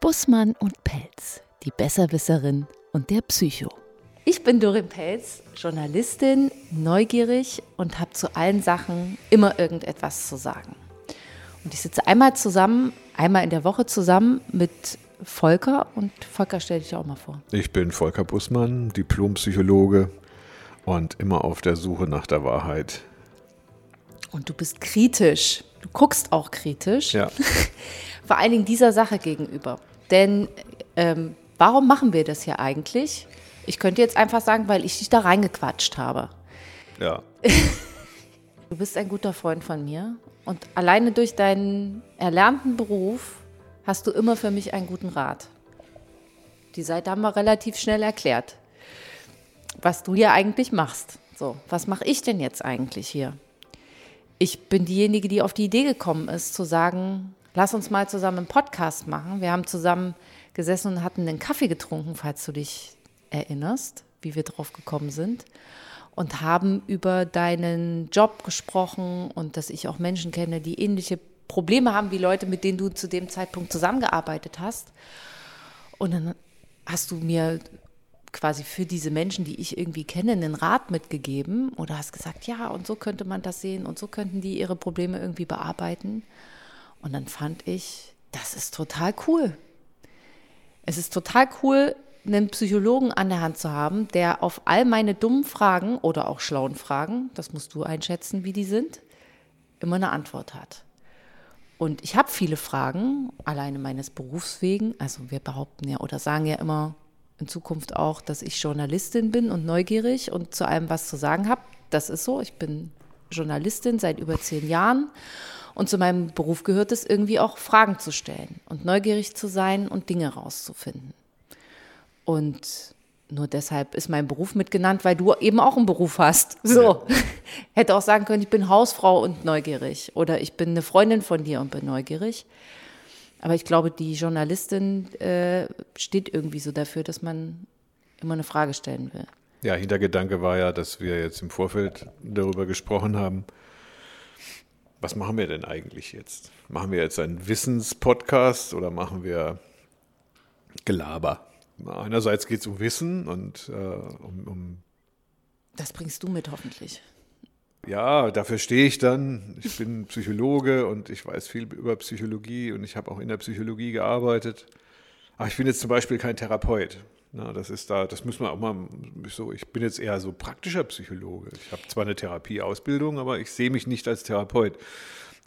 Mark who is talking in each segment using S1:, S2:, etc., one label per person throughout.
S1: Bussmann und Pelz, die Besserwisserin und der Psycho. Ich bin Dorin Pelz, Journalistin, neugierig und habe zu allen Sachen immer irgendetwas zu sagen. Und ich sitze einmal zusammen, einmal in der Woche zusammen mit Volker und Volker stell dich auch mal vor.
S2: Ich bin Volker Bussmann, Diplompsychologe und immer auf der Suche nach der Wahrheit.
S1: Und du bist kritisch. Du guckst auch kritisch.
S2: Ja.
S1: Vor allen Dingen dieser Sache gegenüber. Denn ähm, warum machen wir das hier eigentlich? Ich könnte jetzt einfach sagen, weil ich dich da reingequatscht habe.
S2: Ja.
S1: Du bist ein guter Freund von mir und alleine durch deinen erlernten Beruf hast du immer für mich einen guten Rat. Die Seite haben wir relativ schnell erklärt, was du hier eigentlich machst. So, was mache ich denn jetzt eigentlich hier? Ich bin diejenige, die auf die Idee gekommen ist, zu sagen, lass uns mal zusammen einen Podcast machen. Wir haben zusammen gesessen und hatten einen Kaffee getrunken, falls du dich erinnerst, wie wir drauf gekommen sind. Und haben über deinen Job gesprochen und dass ich auch Menschen kenne, die ähnliche Probleme haben wie Leute, mit denen du zu dem Zeitpunkt zusammengearbeitet hast. Und dann hast du mir quasi für diese Menschen, die ich irgendwie kenne, einen Rat mitgegeben oder hast gesagt, ja, und so könnte man das sehen und so könnten die ihre Probleme irgendwie bearbeiten. Und dann fand ich, das ist total cool. Es ist total cool, einen Psychologen an der Hand zu haben, der auf all meine dummen Fragen oder auch schlauen Fragen, das musst du einschätzen, wie die sind, immer eine Antwort hat. Und ich habe viele Fragen, alleine meines Berufs wegen. Also wir behaupten ja oder sagen ja immer in Zukunft auch, dass ich Journalistin bin und neugierig und zu allem was zu sagen habe. Das ist so. Ich bin Journalistin seit über zehn Jahren und zu meinem Beruf gehört es irgendwie auch, Fragen zu stellen und neugierig zu sein und Dinge rauszufinden. Und nur deshalb ist mein Beruf mitgenannt, weil du eben auch einen Beruf hast. So. Ja. Hätte auch sagen können, ich bin Hausfrau und neugierig. Oder ich bin eine Freundin von dir und bin neugierig. Aber ich glaube, die Journalistin äh, steht irgendwie so dafür, dass man immer eine Frage stellen will.
S2: Ja, Hintergedanke war ja, dass wir jetzt im Vorfeld darüber gesprochen haben, was machen wir denn eigentlich jetzt? Machen wir jetzt einen Wissenspodcast oder machen wir Gelaber? Einerseits geht es um Wissen und äh, um, um.
S1: Das bringst du mit hoffentlich.
S2: Ja, dafür stehe ich dann. Ich bin Psychologe und ich weiß viel über Psychologie und ich habe auch in der Psychologie gearbeitet. Aber ich bin jetzt zum Beispiel kein Therapeut. Na, das ist da, das muss man auch mal so. Ich bin jetzt eher so praktischer Psychologe. Ich habe zwar eine Therapieausbildung, aber ich sehe mich nicht als Therapeut.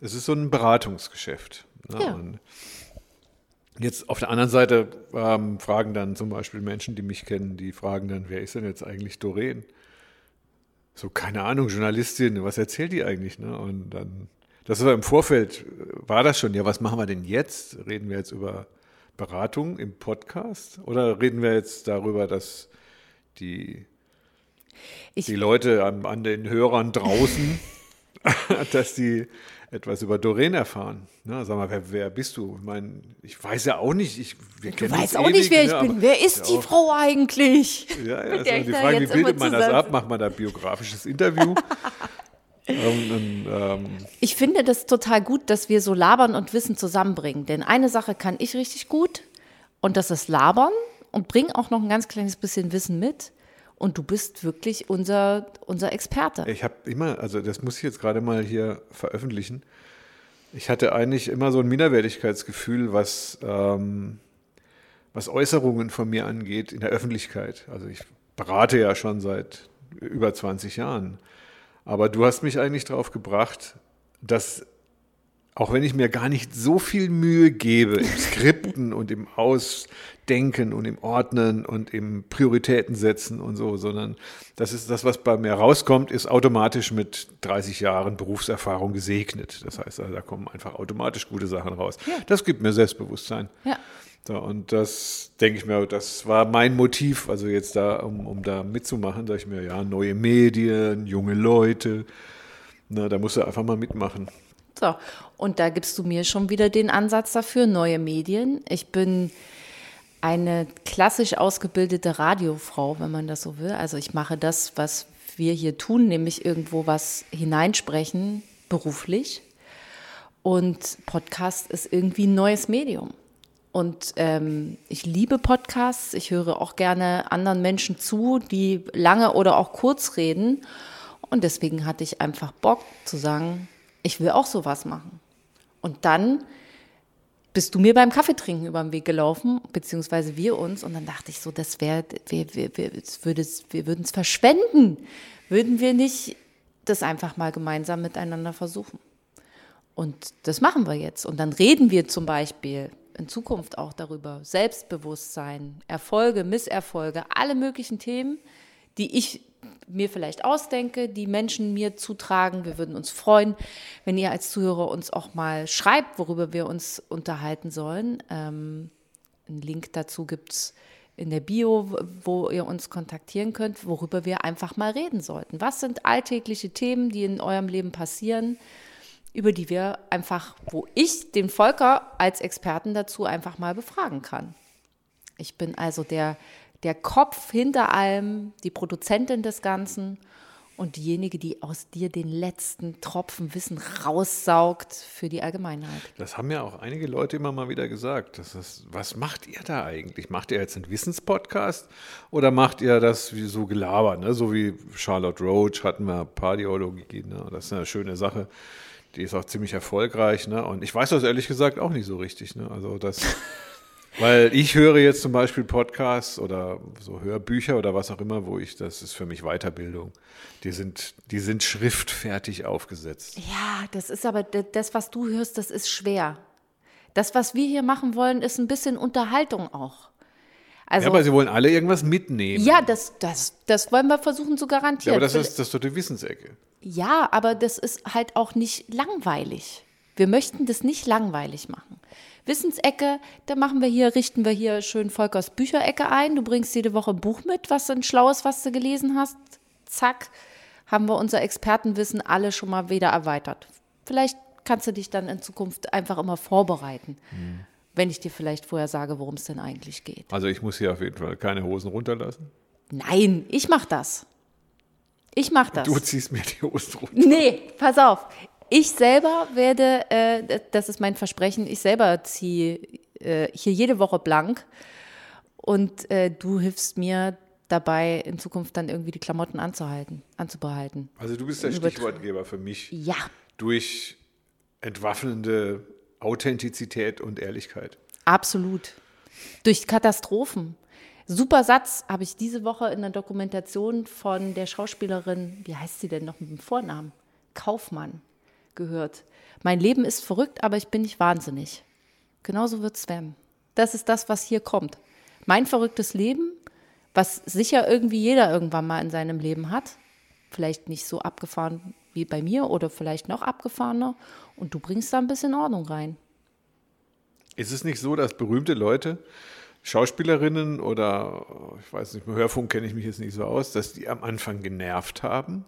S2: Es ist so ein Beratungsgeschäft. Na, ja. jetzt auf der anderen Seite ähm, fragen dann zum Beispiel Menschen, die mich kennen, die fragen dann, wer ist denn jetzt eigentlich Doreen? So, keine Ahnung, Journalistin, was erzählt die eigentlich? Ne? Und dann, das war im Vorfeld, war das schon, ja, was machen wir denn jetzt? Reden wir jetzt über Beratung im Podcast? Oder reden wir jetzt darüber, dass die, ich, die Leute an, an, den Hörern draußen, dass die etwas über Doreen erfahren. Na, sag mal, wer, wer, bist du? Ich meine, ich weiß ja auch nicht. Ich,
S1: du weißt auch ewig, nicht, wer ich bin. Wer ist die Frau eigentlich?
S2: Ja, ja, also die Frage, wie bildet man das ab? Macht man da biografisches Interview?
S1: Ähm, ähm, ich finde das total gut, dass wir so Labern und Wissen zusammenbringen. Denn eine Sache kann ich richtig gut und das ist Labern und bring auch noch ein ganz kleines bisschen Wissen mit. Und du bist wirklich unser, unser Experte.
S2: Ich habe immer, also das muss ich jetzt gerade mal hier veröffentlichen. Ich hatte eigentlich immer so ein Minderwertigkeitsgefühl, was, ähm, was Äußerungen von mir angeht in der Öffentlichkeit. Also ich berate ja schon seit über 20 Jahren. Aber du hast mich eigentlich darauf gebracht, dass auch wenn ich mir gar nicht so viel Mühe gebe im Skripten und im Ausdenken und im Ordnen und im Prioritäten setzen und so, sondern das ist das, was bei mir rauskommt, ist automatisch mit 30 Jahren Berufserfahrung gesegnet. Das heißt, also, da kommen einfach automatisch gute Sachen raus. Ja. Das gibt mir Selbstbewusstsein. Ja. So, und das denke ich mir, das war mein Motiv, also jetzt da, um, um da mitzumachen, sage ich mir, ja, neue Medien, junge Leute, na, da musst du einfach mal mitmachen.
S1: So, und da gibst du mir schon wieder den Ansatz dafür, neue Medien. Ich bin eine klassisch ausgebildete Radiofrau, wenn man das so will. Also ich mache das, was wir hier tun, nämlich irgendwo was hineinsprechen, beruflich. Und Podcast ist irgendwie ein neues Medium. Und ähm, ich liebe Podcasts. Ich höre auch gerne anderen Menschen zu, die lange oder auch kurz reden. Und deswegen hatte ich einfach Bock zu sagen, ich will auch sowas machen. Und dann bist du mir beim Kaffeetrinken über den Weg gelaufen, beziehungsweise wir uns. Und dann dachte ich so, das wäre, wir, wir, wir, wir würden es verschwenden. Würden wir nicht das einfach mal gemeinsam miteinander versuchen? Und das machen wir jetzt. Und dann reden wir zum Beispiel in Zukunft auch darüber. Selbstbewusstsein, Erfolge, Misserfolge, alle möglichen Themen, die ich mir vielleicht ausdenke, die Menschen mir zutragen. Wir würden uns freuen, wenn ihr als Zuhörer uns auch mal schreibt, worüber wir uns unterhalten sollen. Ähm, einen Link dazu gibt es in der Bio, wo ihr uns kontaktieren könnt, worüber wir einfach mal reden sollten. Was sind alltägliche Themen, die in eurem Leben passieren? Über die wir einfach, wo ich den Volker als Experten dazu einfach mal befragen kann. Ich bin also der, der Kopf hinter allem, die Produzentin des Ganzen und diejenige, die aus dir den letzten Tropfen Wissen raussaugt für die Allgemeinheit.
S2: Das haben ja auch einige Leute immer mal wieder gesagt. Ist, was macht ihr da eigentlich? Macht ihr jetzt einen Wissenspodcast oder macht ihr das wie so gelabert? Ne? So wie Charlotte Roach hatten wir Pardiologie. Ne? Das ist eine schöne Sache die ist auch ziemlich erfolgreich, ne? Und ich weiß das ehrlich gesagt auch nicht so richtig, ne? Also das, weil ich höre jetzt zum Beispiel Podcasts oder so Hörbücher oder was auch immer, wo ich, das ist für mich Weiterbildung. Die sind, die sind schriftfertig aufgesetzt.
S1: Ja, das ist aber das, was du hörst, das ist schwer. Das, was wir hier machen wollen, ist ein bisschen Unterhaltung auch.
S2: Also, ja, aber sie wollen alle irgendwas mitnehmen.
S1: Ja, das, das, das wollen wir versuchen zu garantieren.
S2: Ja, aber das ist, das ist doch die Wissensecke.
S1: Ja, aber das ist halt auch nicht langweilig. Wir möchten das nicht langweilig machen. Wissensecke, da machen wir hier, richten wir hier schön Volkers Bücherecke ein. Du bringst jede Woche ein Buch mit, was ein schlaues, was du gelesen hast. Zack, haben wir unser Expertenwissen alle schon mal wieder erweitert. Vielleicht kannst du dich dann in Zukunft einfach immer vorbereiten. Hm. Wenn ich dir vielleicht vorher sage, worum es denn eigentlich geht.
S2: Also ich muss hier auf jeden Fall keine Hosen runterlassen.
S1: Nein, ich mach das. Ich mache das.
S2: Du ziehst mir die Hosen runter.
S1: Nee, pass auf. Ich selber werde, äh, das ist mein Versprechen, ich selber ziehe äh, hier jede Woche blank und äh, du hilfst mir dabei, in Zukunft dann irgendwie die Klamotten anzuhalten, anzubehalten.
S2: Also du bist der Stichwortgeber für mich.
S1: Ja.
S2: Durch entwaffnende Authentizität und Ehrlichkeit.
S1: Absolut. Durch Katastrophen. Super Satz habe ich diese Woche in der Dokumentation von der Schauspielerin, wie heißt sie denn noch mit dem Vornamen? Kaufmann gehört. Mein Leben ist verrückt, aber ich bin nicht wahnsinnig. Genauso wird es werden. Das ist das, was hier kommt. Mein verrücktes Leben, was sicher irgendwie jeder irgendwann mal in seinem Leben hat. Vielleicht nicht so abgefahren wie bei mir oder vielleicht noch abgefahrener. Und du bringst da ein bisschen Ordnung rein.
S2: Ist es nicht so, dass berühmte Leute Schauspielerinnen oder ich weiß nicht, im Hörfunk kenne ich mich jetzt nicht so aus, dass die am Anfang genervt haben.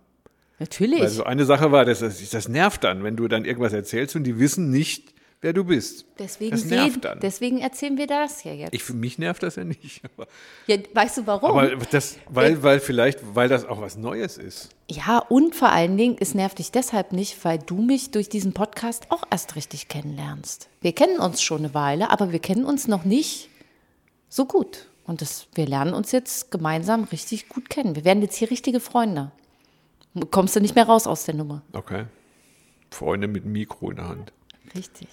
S1: Natürlich.
S2: Also eine Sache war, dass das, das nervt dann, wenn du dann irgendwas erzählst und die wissen nicht, wer du bist.
S1: Deswegen, das nervt dann. deswegen erzählen wir das ja jetzt.
S2: Ich, für mich nervt das ja nicht.
S1: ja, weißt du warum?
S2: Aber das, weil, weil vielleicht, weil das auch was Neues ist.
S1: Ja, und vor allen Dingen, es nervt dich deshalb nicht, weil du mich durch diesen Podcast auch erst richtig kennenlernst. Wir kennen uns schon eine Weile, aber wir kennen uns noch nicht so gut. Und das, wir lernen uns jetzt gemeinsam richtig gut kennen. Wir werden jetzt hier richtige Freunde. Kommst du nicht mehr raus aus der Nummer.
S2: Okay. Freunde mit Mikro in der Hand.
S1: Richtig.